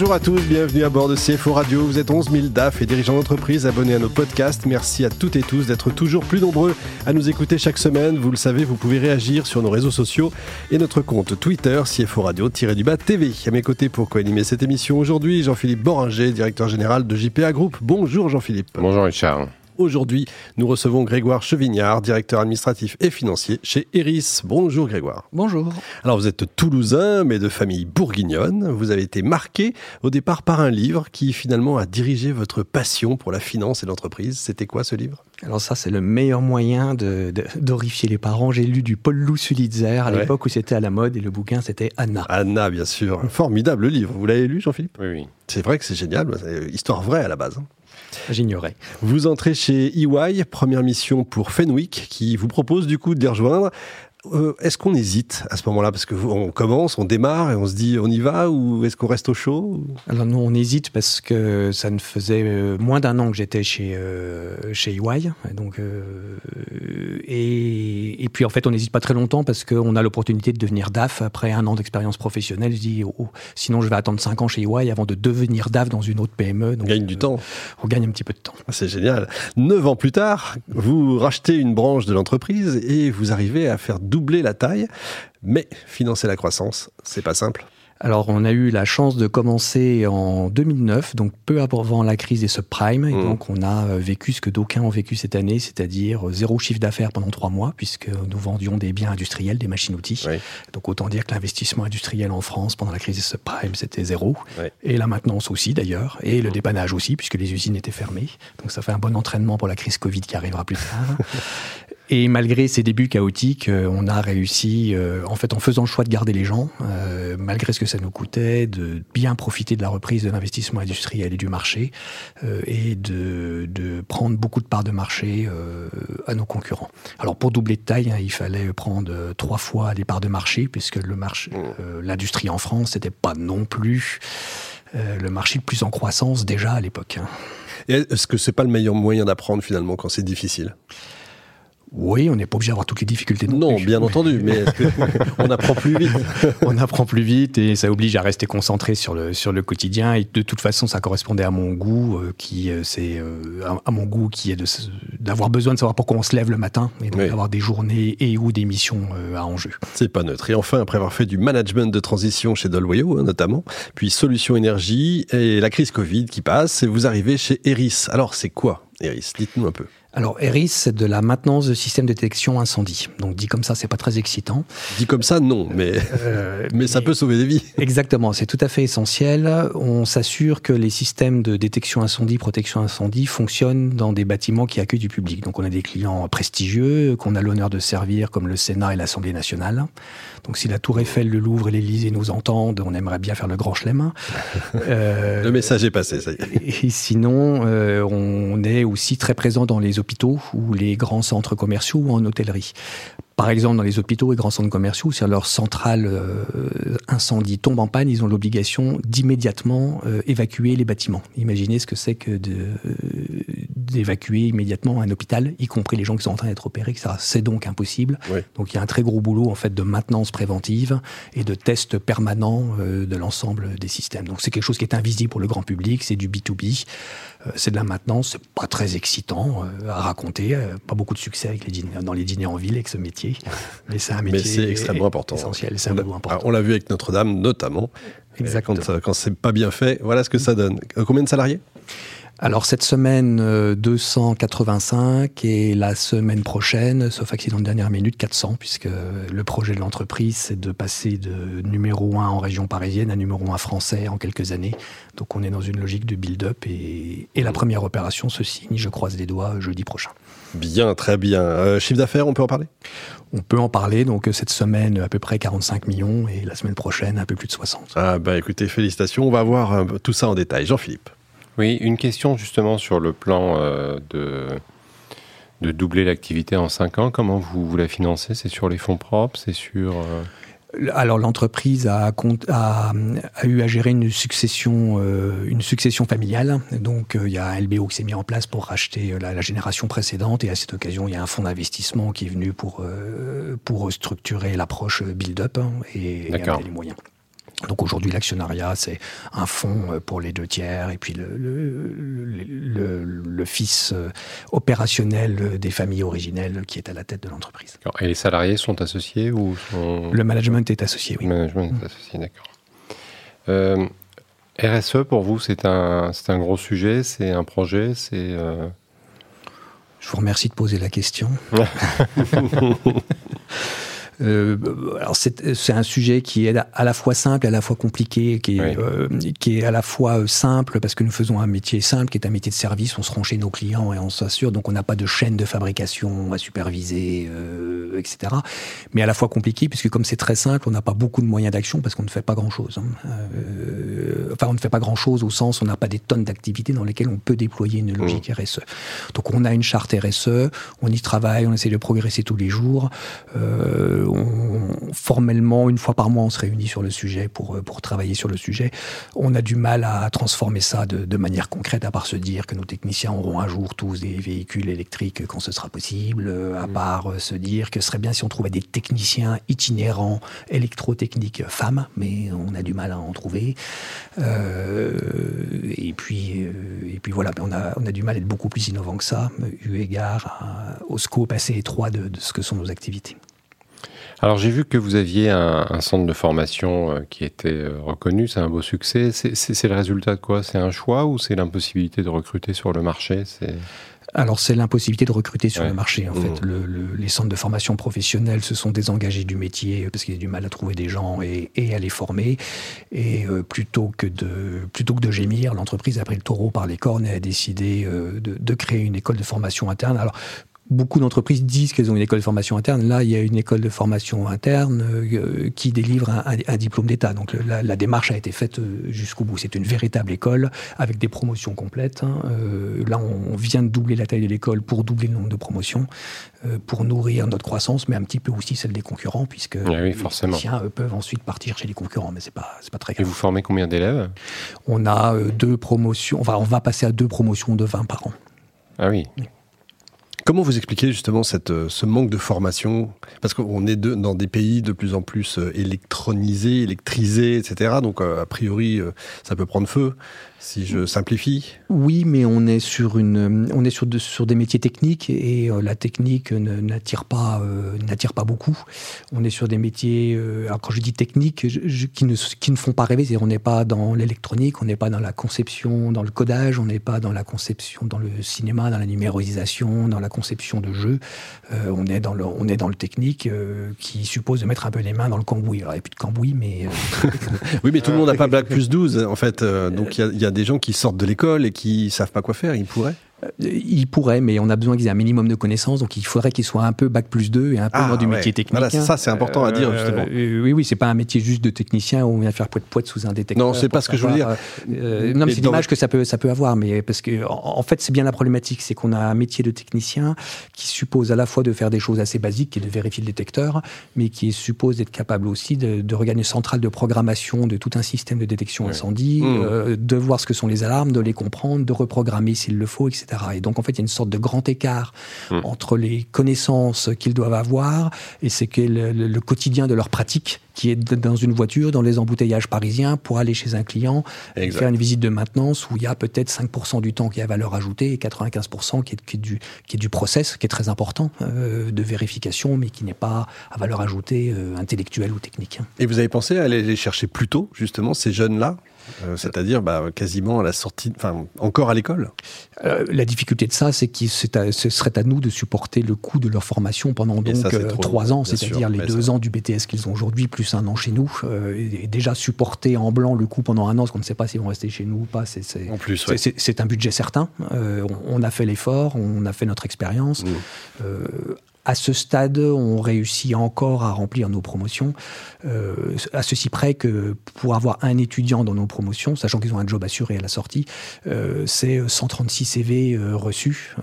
Bonjour à tous, bienvenue à bord de CFO Radio. Vous êtes 11 000 DAF et dirigeants d'entreprise abonnés à nos podcasts. Merci à toutes et tous d'être toujours plus nombreux à nous écouter chaque semaine. Vous le savez, vous pouvez réagir sur nos réseaux sociaux et notre compte Twitter CFO Radio-du-bas TV. À mes côtés pour co-animer cette émission aujourd'hui, Jean-Philippe Boringer, directeur général de JPA Group. Bonjour Jean-Philippe. Bonjour Richard. Aujourd'hui, nous recevons Grégoire Chevignard, directeur administratif et financier chez Eris. Bonjour Grégoire. Bonjour. Alors vous êtes toulousain, mais de famille bourguignonne. Vous avez été marqué au départ par un livre qui finalement a dirigé votre passion pour la finance et l'entreprise. C'était quoi ce livre? Alors ça, c'est le meilleur moyen d'horrifier de, les parents. J'ai lu du Paul Lou Sulitzer à l'époque où c'était à la mode et le bouquin, c'était Anna. Anna, bien sûr. Formidable livre. Vous l'avez lu, Jean-Philippe? Oui, oui. C'est vrai que c'est génial. Histoire vraie à la base. J'ignorais. Vous entrez chez EY, première mission pour Fenwick, qui vous propose du coup de les rejoindre. Euh, est-ce qu'on hésite à ce moment-là Parce qu'on commence, on démarre et on se dit on y va ou est-ce qu'on reste au chaud Alors non, on hésite parce que ça ne faisait euh, moins d'un an que j'étais chez, euh, chez EY. Donc, et, et, puis en fait, on n'hésite pas très longtemps parce qu'on a l'opportunité de devenir DAF après un an d'expérience professionnelle. Je dis, oh, oh, sinon je vais attendre 5 ans chez EY avant de devenir DAF dans une autre PME. Donc, on gagne du temps. On gagne un petit peu de temps. C'est génial. Neuf ans plus tard, vous rachetez une branche de l'entreprise et vous arrivez à faire doubler la taille. Mais financer la croissance, c'est pas simple. Alors, on a eu la chance de commencer en 2009, donc peu avant la crise des subprimes. Et mmh. donc, on a euh, vécu ce que d'aucuns ont vécu cette année, c'est-à-dire euh, zéro chiffre d'affaires pendant trois mois, puisque nous vendions des biens industriels, des machines-outils. Donc, autant dire que l'investissement industriel en France pendant la crise des subprimes, c'était zéro. Et la maintenance aussi, d'ailleurs. Et le mmh. dépannage aussi, puisque les usines étaient fermées. Donc, ça fait un bon entraînement pour la crise Covid qui arrivera plus tard. Et malgré ces débuts chaotiques, euh, on a réussi, euh, en fait, en faisant le choix de garder les gens, euh, malgré ce que ça nous coûtait, de bien profiter de la reprise de l'investissement industriel et du marché, et de, de, prendre beaucoup de parts de marché à nos concurrents. Alors pour doubler de taille, hein, il fallait prendre trois fois les parts de marché, puisque le marché, mmh. l'industrie en France, n'était pas non plus le marché le plus en croissance déjà à l'époque. Hein. Est-ce que c'est pas le meilleur moyen d'apprendre finalement quand c'est difficile? Oui, on n'est pas obligé d'avoir toutes les difficultés. Non, bien entendu, mais on apprend plus vite. on apprend plus vite et ça oblige à rester concentré sur le, sur le quotidien. Et de toute façon, ça correspondait à mon goût, euh, qui euh, c'est euh, à, mon goût qui est d'avoir besoin de savoir pourquoi on se lève le matin et d'avoir des journées et ou des missions à enjeu. C'est pas neutre. Et enfin, après avoir fait du management de transition chez Dolwayo hein, notamment, puis Solution Énergie et la crise Covid qui passe, et vous arrivez chez Eris. Alors, c'est quoi Eris? Dites-nous un peu. Alors, ERIS, c'est de la maintenance de système de détection incendie. Donc, dit comme ça, c'est pas très excitant. Dit comme ça, non, mais, euh, mais ça peut sauver des vies. Exactement, c'est tout à fait essentiel. On s'assure que les systèmes de détection incendie, protection incendie fonctionnent dans des bâtiments qui accueillent du public. Donc, on a des clients prestigieux qu'on a l'honneur de servir, comme le Sénat et l'Assemblée nationale. Donc, si la Tour Eiffel, le Louvre et l'Élysée nous entendent, on aimerait bien faire le grand chelem. Euh, le message est passé, ça y est. Et sinon, euh, on est aussi très présent dans les hôpitaux ou les grands centres commerciaux ou en hôtellerie par exemple, dans les hôpitaux et grands centres commerciaux, si leur centrale euh, incendie tombe en panne, ils ont l'obligation d'immédiatement euh, évacuer les bâtiments. Imaginez ce que c'est que d'évacuer immédiatement un hôpital, y compris les gens qui sont en train d'être opérés, etc. C'est donc impossible. Donc il y a un très gros boulot en fait de maintenance préventive et de tests permanents euh, de l'ensemble des systèmes. Donc c'est quelque chose qui est invisible pour le grand public, c'est du B2B, c'est de la maintenance, c'est pas très excitant à raconter, pas beaucoup de succès avec les dans les dîners en ville avec ce métier. Mais c'est un métier extrêmement important. essentiel, c'est un important. On l'a vu avec Notre-Dame notamment. Exactement. Quand, quand c'est pas bien fait, voilà ce que ça donne. Euh, combien de salariés? Alors cette semaine, 285 euh, et la semaine prochaine, sauf accident de dernière minute, 400, puisque le projet de l'entreprise, c'est de passer de numéro 1 en région parisienne à numéro 1 français en quelques années. Donc on est dans une logique de build-up et, la première opération se signe, je croise les doigts, jeudi prochain. Bien, très bien. Euh, chiffre d'affaires, on peut en parler? On peut en parler. Donc cette semaine, à peu près 45 millions et la semaine prochaine, un peu plus de 60. Ah bah écoutez, félicitations. On va voir euh, tout ça en détail. Jean-Philippe. Oui, une question justement sur le plan euh, de, de doubler l'activité en 5 ans. Comment vous, vous la financez? C'est sur les fonds propres? C'est sur... alors l'entreprise a, a, a, eu à gérer une succession, euh, une succession familiale. Donc euh, il y a un LBO qui s'est mis en place pour racheter la, la, génération précédente et à cette occasion il y a un fonds d'investissement qui est venu pour, euh, pour structurer l'approche build-up hein, et, et les moyens. Donc aujourd'hui, l'actionnariat, c'est un fonds euh, pour les deux tiers et puis le, le, le, fils euh, opérationnel des familles originelles qui est à la tête de l'entreprise. Et les salariés sont associés ou Le management est associé, oui. Le management est associé, d'accord. Euh, RSE, pour vous, c'est un, un gros sujet, c'est un projet, c'est... Je vous remercie de poser la question. Euh, alors c'est un sujet qui est à la fois simple à la fois compliqué, qui est, euh, qui est à la fois euh, simple parce que nous faisons un métier simple, qui est un métier de service. On se rend chez nos clients et on s'assure, donc on n'a pas de chaîne de fabrication à superviser, euh, etc. Mais à la fois compliqué puisque comme c'est très simple, on n'a pas beaucoup de moyens d'action parce qu'on ne fait pas grand-chose. Hein. Euh, enfin, on ne fait pas grand-chose au sens, on n'a pas des tonnes d'activités dans lesquelles on peut déployer une logique mmh. RSE. Donc on a une charte RSE, on y travaille, on essaie de progresser tous les jours. Euh, formellement, une fois par mois, on se réunit sur le sujet pour, euh, pour travailler sur le sujet. On a du mal à transformer ça de, de manière concrète, à part se dire que nos techniciens auront un jour tous des véhicules électriques quand ce sera possible, euh, à mmh. part euh, se dire que ce serait bien si on trouvait des techniciens itinérants électrotechniques femmes, mais on a du mal à en trouver. Euh, et puis, et puis voilà, on a, on a du mal à être beaucoup plus innovant que ça, eu égard au scope assez étroit de, de ce que sont nos activités. Alors j'ai vu que vous aviez un, centre de formation euh, qui était euh, reconnu, c'est un beau succès. C'est le résultat de quoi? C'est un choix ou c'est l'impossibilité de recruter sur le marché? Alors c'est l'impossibilité de recruter sur le marché en fait. Mmh. les centres de formation professionnelle se sont désengagés du métier parce qu'il y a du mal à trouver des gens et, à les former. Et euh, plutôt que de plutôt que de gémir, l'entreprise a pris le taureau par les cornes et a décidé de, de, créer une école de formation interne. Alors beaucoup d'entreprises disent qu'elles ont une école de formation interne. Là, il y a une école de formation interne euh, qui délivre un, diplôme d'État. Donc la, démarche a été faite euh, jusqu'au bout. C'est une véritable école avec des promotions complètes. Hein. Euh, là, on vient de doubler la taille de l'école pour doubler le nombre de promotions, pour nourrir notre croissance, mais un petit peu aussi celle des concurrents, puisque ah les techniciens peuvent ensuite partir chez les concurrents, mais c'est pas pas très grave. Et vous formez combien d'élèves? On a deux promotions. Enfin, on va passer à deux promotions de 20 par an. Ah oui. Comment vous expliquez justement euh, ce manque de formation? Parce qu'on est dans des pays de plus en plus euh, électronisés, électrisés, etc. Donc euh, a priori, ça peut prendre feu si je simplifie. Oui, mais on est sur une, on est sur, sur des métiers techniques et euh, la technique n'attire pas, euh, n'attire pas beaucoup. On est sur des métiers, euh, alors quand je dis techniques, qui ne, qui ne font pas rêver. on n'est pas dans l'électronique, on n'est pas dans la conception, dans le codage, on n'est pas dans la conception, dans le cinéma, dans la numérisation, dans la conception de jeux. on est dans le, on est dans le technique qui suppose de mettre un peu les mains dans le cambouis. Alors il n'y a plus de cambouis, mais oui, mais tout le monde n'a pas bac plus 12 en fait. donc il y a des gens qui sortent de l'école et qui savent pas quoi faire, ils pourraient il pourrait, mais on a besoin qu'ils aient un minimum de connaissances, donc il faudrait qu'ils soient un peu bac plus 2 et un peu ah, moins du métier technique. Voilà, ça c'est important à dire justement. Euh, oui, oui, c'est pas un métier juste de technicien où on vient faire poète poète sous un détecteur. Non, c'est pas ce que je veux dire. Euh, non, mais c'est l'image que ça peut, ça peut avoir, mais parce que en, fait c'est bien la problématique, c'est qu'on a un métier de technicien qui suppose à la fois de faire des choses assez basiques, et de vérifier le détecteur, mais qui suppose d'être capable aussi de, de, regarder une centrale de programmation de tout un système de détection incendie, mmh. de voir ce que sont les alarmes, de les comprendre, de reprogrammer s'il le faut, etc. Et donc en fait il y a une sorte de grand écart hmm. entre les connaissances qu'ils doivent avoir et c'est que le, quotidien de leur pratique qui est dans une voiture, dans les embouteillages parisiens, pour aller chez un client et faire une visite de maintenance où il y a peut-être 5% du temps qui a valeur ajoutée et 95% qui est, qui est, du, qui est du process, qui est très important, euh, de vérification, mais qui n'est pas à valeur ajoutée euh, intellectuelle ou technique. Et vous avez pensé à aller les chercher plus tôt, justement, ces jeunes-là? Euh, c'est-à-dire bah, quasiment à la sortie, enfin encore à l'école. Euh, la difficulté de ça, c'est que ce serait à nous de supporter le coût de leur formation pendant donc euh, trois ans, c'est-à-dire les deux ans du BTS qu'ils ont aujourd'hui, plus un an chez nous. et déjà supporter en blanc le coût pendant un an, parce qu'on ne sait pas s'ils vont rester chez nous ou pas, c'est c'est un budget certain. On, a fait l'effort, on a fait notre expérience. Mmh. À ce stade, on réussit encore à remplir nos promotions, euh, à ceci près que pour avoir un étudiant dans nos promotions, sachant qu'ils ont un job assuré à la sortie, euh, c'est 136 CV euh, reçus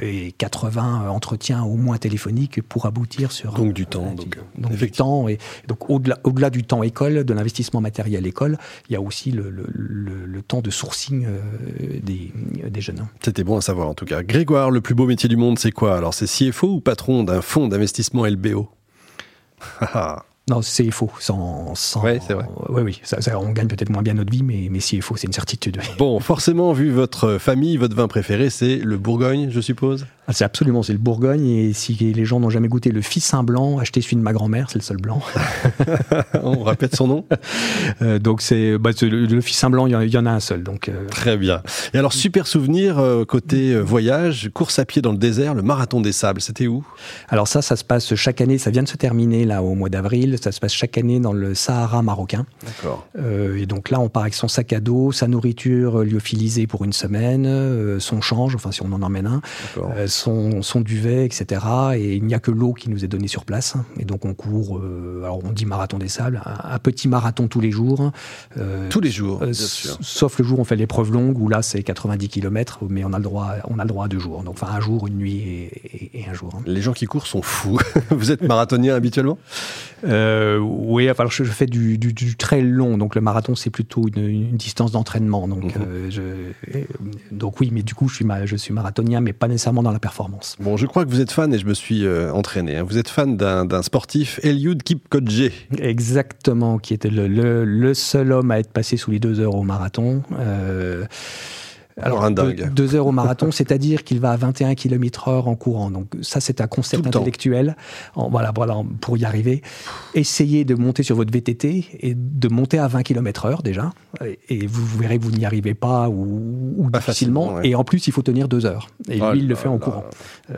et 80 entretiens au moins téléphoniques pour aboutir sur donc du temps, donc, donc du temps et donc au-delà au-delà du temps école, de l'investissement matériel école, il y a aussi le, le, le, le temps de sourcing des, des jeunes. C'était bon à savoir en tout cas. Grégoire, le plus beau métier du monde, c'est quoi? Alors c'est CFO ou patron d'un fonds d'investissement LBO Non, c'est faux. Sans, sans... Ouais, c'est vrai. Oui, oui. Ça, ça, on gagne peut-être moins bien notre vie, mais, mais faux, c'est une certitude. Bon, forcément, vu votre famille, votre vin préféré, c'est le Bourgogne, je suppose? Ah, C'est absolument, c'est le Bourgogne. Et si les gens n'ont jamais goûté le Fissin blanc, achetez celui de ma grand-mère, c'est le seul blanc. on répète son nom euh, Donc, c'est bah, le, le Fissin blanc, il y, y, en a un seul. Donc, euh... Très bien. Et alors, super souvenir euh, côté voyage, course à pied dans le désert, le marathon des sables, c'était où? Alors, ça, ça se passe chaque année. Ça vient de se terminer là au mois d'avril. Ça se passe chaque année dans le Sahara marocain. D'accord. Et donc là, on part avec son sac à dos, sa nourriture lyophilisée pour une semaine, son change, enfin si on en emmène un, son, son, duvet, etc. Et il n'y a que l'eau qui nous est donnée sur place. Et donc on court, euh, alors on dit marathon des sables, un, un petit marathon tous les jours. Euh, tous les jours, bien sûr. Sauf le jour où on fait l'épreuve longue, où là c'est 90 km, mais on a le droit, on a le droit à deux jours. Donc enfin un jour, une nuit et, et, et un jour. Hein. Les gens qui courent sont fous. Vous êtes marathonien habituellement? Euh, oui, enfin, je, je fais du, du, du, très long, donc le marathon c'est plutôt une, une distance d'entraînement. Donc, mmh. euh, je, donc oui, mais du coup je suis, ma, je suis marathonien, mais pas nécessairement dans la performance. Bon, je crois que vous êtes fan et je me suis euh, entraîné. Hein. Vous êtes fan d'un sportif, Eliud Kipchoge. Exactement, qui était le, le, le, seul homme à être passé sous les deux heures au marathon. Euh, alors, un dingue. Deux, deux heures au marathon, c'est-à-dire qu'il va à 21 km heure en courant. Donc ça, c'est un concept intellectuel. En, voilà, voilà, pour y arriver. Essayez de monter sur votre VTT et de monter à 20 km heure déjà. Et vous, vous verrez que vous n'y arrivez pas ou, ou pas difficilement. Ouais. Et en plus, il faut tenir deux heures. Et oh lui, il le fait en courant.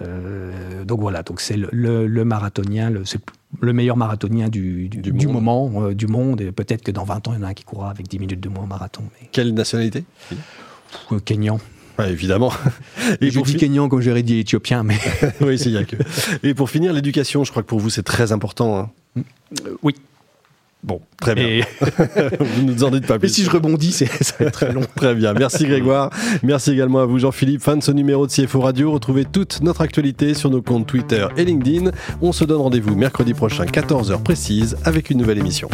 Euh, donc voilà, donc c'est le, le, le, marathonien, le, c'est le meilleur marathonien du, du, du, du moment, euh, du monde. Et peut-être que dans 20 ans, il y en a un qui courra avec 10 minutes de moins au marathon. Mais... Quelle nationalité Kenyan. Ouais, évidemment. Et je dis Kenyan comme j'aurais dit éthiopien, mais. oui, c'est bien que. Et pour finir, l'éducation, je crois que pour vous, c'est très important. Hein. Euh, oui. Bon, très bien. Et... vous nous en dites pas plus. Mais si je rebondis, ça va être très long. très bien. Merci Grégoire. Merci également à vous Jean-Philippe. Fin de ce numéro de CFO Radio. Retrouvez toute notre actualité sur nos comptes Twitter et LinkedIn. On se donne rendez-vous mercredi prochain, 14h précise, avec une nouvelle émission.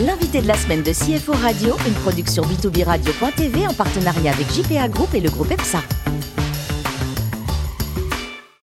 L'invité de la semaine de CFO Radio, une production B2B Radio.tv en partenariat avec JPA Group et le groupe EPSA.